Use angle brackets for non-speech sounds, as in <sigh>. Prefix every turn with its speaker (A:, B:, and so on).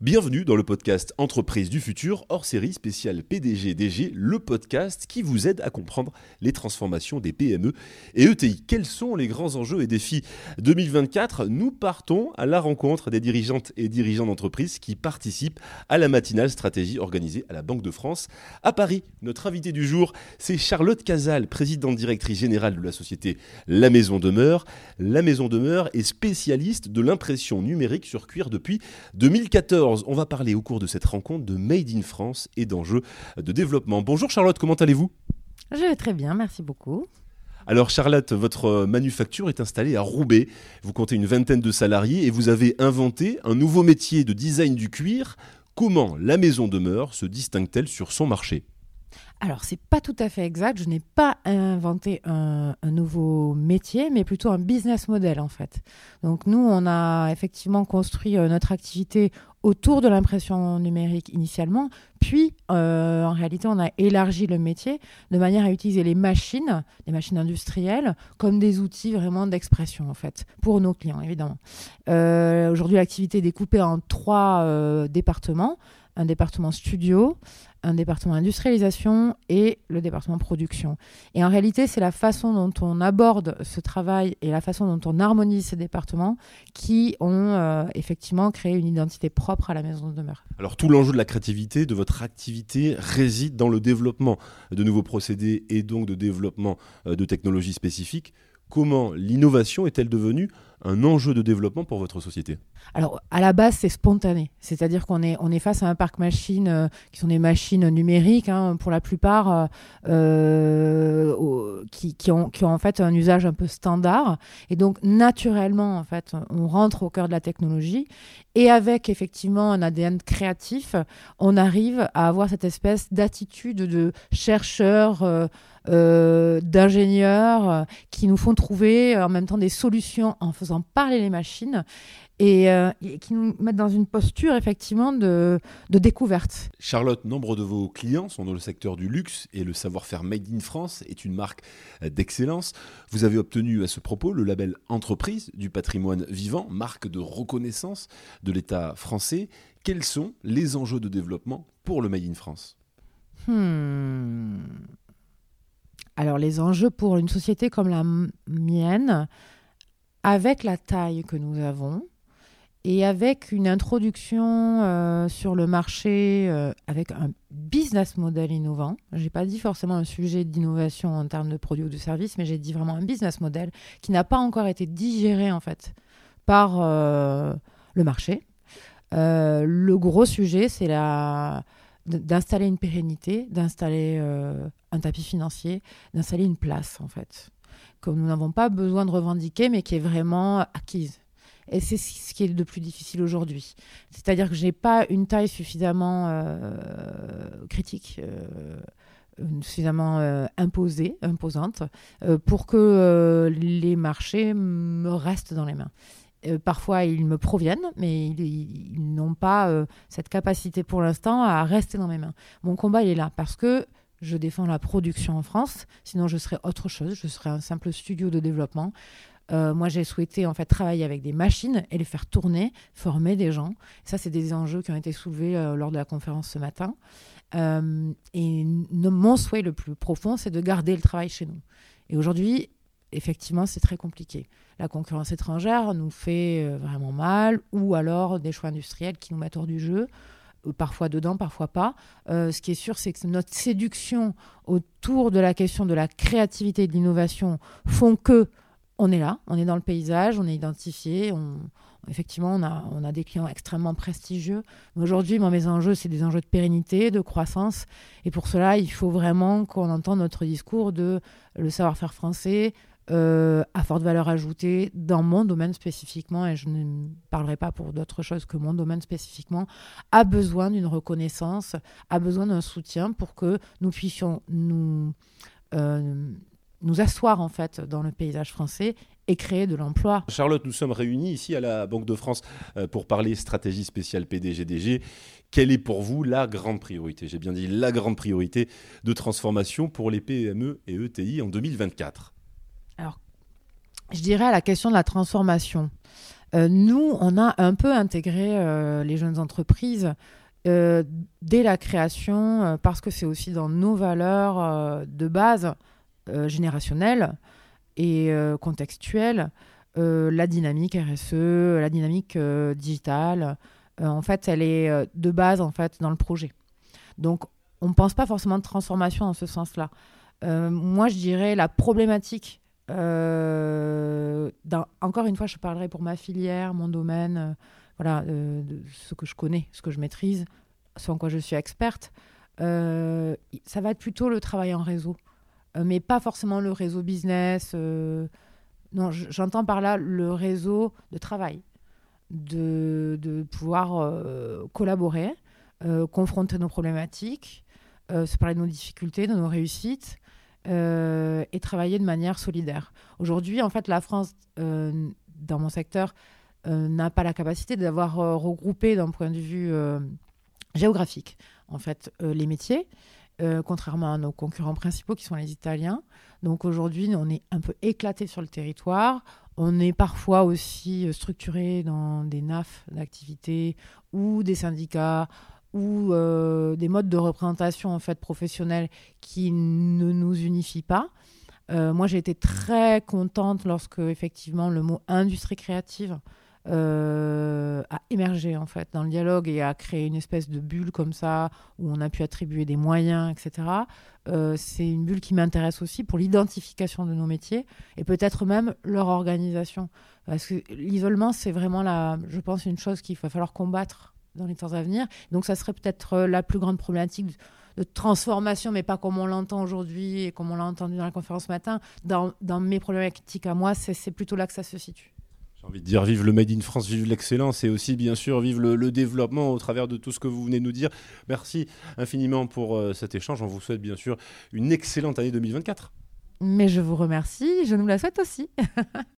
A: Bienvenue dans le podcast Entreprise du futur, hors série spéciale PDG-DG, le podcast qui vous aide à comprendre les transformations des PME et ETI. Quels sont les grands enjeux et défis 2024 Nous partons à la rencontre des dirigeantes et dirigeants d'entreprise qui participent à la matinale stratégie organisée à la Banque de France à Paris. Notre invité du jour, c'est Charlotte Casal, présidente directrice générale de la société La Maison Demeure. La Maison Demeure est spécialiste de l'impression numérique sur cuir depuis 2014 on va parler au cours de cette rencontre de Made in France et d'enjeux de développement. Bonjour Charlotte, comment allez-vous?
B: Je vais très bien, merci beaucoup.
A: Alors Charlotte, votre manufacture est installée à Roubaix. Vous comptez une vingtaine de salariés et vous avez inventé un nouveau métier de design du cuir. Comment la maison demeure se distingue-t-elle sur son marché?
B: Alors, c'est pas tout à fait exact. Je n'ai pas inventé un, nouveau métier, mais plutôt un business model, en fait. Donc, nous, on a effectivement construit euh, notre activité autour de l'impression numérique initialement, puis euh, en réalité on a élargi le métier de manière à utiliser les machines, les machines industrielles, comme des outils vraiment d'expression en fait, pour nos clients évidemment. Euh, aujourd'hui l'activité est découpée en trois départements un département studio, un département industrialisation et le département production. Et en réalité, c'est la façon dont on aborde ce travail et la façon dont on harmonise ces départements qui ont euh, effectivement créé une identité propre à la maison de demeure.
A: Alors tout l'enjeu de la créativité, de votre activité, réside dans le développement de nouveaux procédés et donc de développement euh, de technologies spécifiques. Comment l'innovation est-elle devenue un enjeu de développement pour votre société
B: Alors, à la base, c'est spontané. C'est-à-dire qu'on est, on est face à un parc machine euh, qui sont des machines numériques, hein, pour la plupart, euh, euh, qui, qui, ont, qui ont en fait un usage un peu standard. Et donc, naturellement, en fait, on rentre au cœur de la technologie. Et avec effectivement un ADN créatif, on arrive à avoir cette espèce d'attitude de chercheur. D'ingénieurs qui nous font trouver en même temps des solutions en faisant parler les machines et, qui nous mettent dans une posture effectivement de, de, découverte.
A: Charlotte, nombre de vos clients sont dans le secteur du luxe et le savoir-faire Made in France est une marque d'excellence. Vous avez obtenu à ce propos le label Entreprise du patrimoine vivant, marque de reconnaissance de l'État français. Quels sont les enjeux de développement pour le Made in France?
B: Hmm. Alors les enjeux pour une société comme la mienne, avec la taille que nous avons et avec une introduction euh, sur le marché euh, avec un business model innovant, je n'ai pas dit forcément un sujet d'innovation en termes de produits ou de services, mais j'ai dit vraiment un business model qui n'a pas encore été digéré en fait par euh, le marché. le gros sujet, c'est la d'installer une pérennité, d'installer un tapis financier, d'installer une place en fait, que nous n'avons pas besoin de revendiquer, mais qui est vraiment acquise. Et c'est ce qui est le plus difficile aujourd'hui. C'est-à-dire que je n'ai pas une taille suffisamment euh, critique. Euh, suffisamment imposée, imposante, pour que les marchés me restent dans les mains. Euh, parfois, ils me proviennent, mais ils, n'ont pas euh, cette capacité pour l'instant à rester dans mes mains. Mon combat, il est là parce que je défends la production en France. Sinon, je serais autre chose. Je serais un simple studio de développement. Euh, moi, j'ai souhaité en fait travailler avec des machines et les faire tourner, former des gens. Ça, c'est des enjeux qui ont été soulevés lors de la conférence ce matin. et mon souhait le plus profond, c'est de garder le travail chez nous. Et aujourd'hui, effectivement, c'est très compliqué. La concurrence étrangère nous fait euh, vraiment mal, ou alors des choix industriels qui nous mettent hors du jeu, euh, parfois dedans, parfois pas. Euh, ce qui est sûr, c'est que notre séduction autour de la question de la créativité et de l'innovation font que on est là, on est dans le paysage, on est identifié, effectivement, on a, des clients extrêmement prestigieux. Mais aujourd'hui, mes enjeux, c'est des enjeux de pérennité, de croissance. Et pour cela, il faut vraiment qu'on entende notre discours de le savoir-faire français, euh, à forte valeur ajoutée dans mon domaine spécifiquement, et je ne parlerai pas pour d'autres choses que mon domaine spécifiquement, a besoin d'une reconnaissance, a besoin d'un soutien pour que nous puissions nous, euh, nous asseoir en fait dans le paysage français et créer de l'emploi.
A: Charlotte, nous sommes réunis ici à la Banque de France euh, pour parler stratégie spéciale PDGDG. Quelle est pour vous la grande priorité? J'ai bien dit la grande priorité de transformation pour les PME et ETI en 2024
B: alors, je dirais à la question de la transformation. nous, on a un peu intégré les jeunes entreprises dès la création, parce que c'est aussi dans nos valeurs de base générationnelles et contextuelles, la dynamique RSE, la dynamique digitale. en fait, elle est de base en fait dans le projet. Donc, on ne pense pas forcément de transformation en ce sens-là. Euh, moi, je dirais la problématique. Euh, encore une fois, je parlerai pour ma filière, mon domaine, euh, voilà, ce que je connais, ce que je maîtrise, ce en quoi je suis experte. ça va être plutôt le travail en réseau, mais pas forcément le réseau business. non, j'entends par là le réseau de travail, de, de pouvoir collaborer, confronter nos problématiques, se parler de nos difficultés, de nos réussites, euh, et travailler de manière solidaire. Aujourd'hui, en fait, la France, euh, dans mon secteur, euh, n'a pas la capacité d'avoir regroupé d'un point de vue géographique, en fait, les métiers. contrairement à nos concurrents principaux qui sont les Italiens. Donc aujourd'hui, on est un peu éclaté sur le territoire. On est parfois aussi structuré dans des NAF d'activité ou des syndicats ou euh, des modes de représentation en fait professionnels qui ne nous unifient pas. Euh, moi, j'ai été très contente lorsque effectivement le mot industrie créative euh, a émergé en fait dans le dialogue et a créé une espèce de bulle comme ça où on a pu attribuer des moyens, etc. c'est une bulle qui m'intéresse aussi pour l'identification de nos métiers et peut-être même leur organisation. Parce que l'isolement, c'est vraiment la, je pense, une chose qu'il va falloir combattre dans les temps à venir. Donc ça serait peut-être euh, la plus grande problématique de transformation, mais pas comme on l'entend aujourd'hui et comme on l'a entendu dans la conférence ce matin. Dans, dans mes problématiques à moi, c'est plutôt là que ça se situe.
A: J'ai envie de dire vive le Made in France, vive l'excellence et aussi bien sûr vive le, développement au travers de tout ce que vous venez de nous dire. Merci infiniment pour euh, cet échange. On vous souhaite bien sûr une excellente année 2024.
B: Mais je vous remercie, je nous la souhaite aussi. <laughs>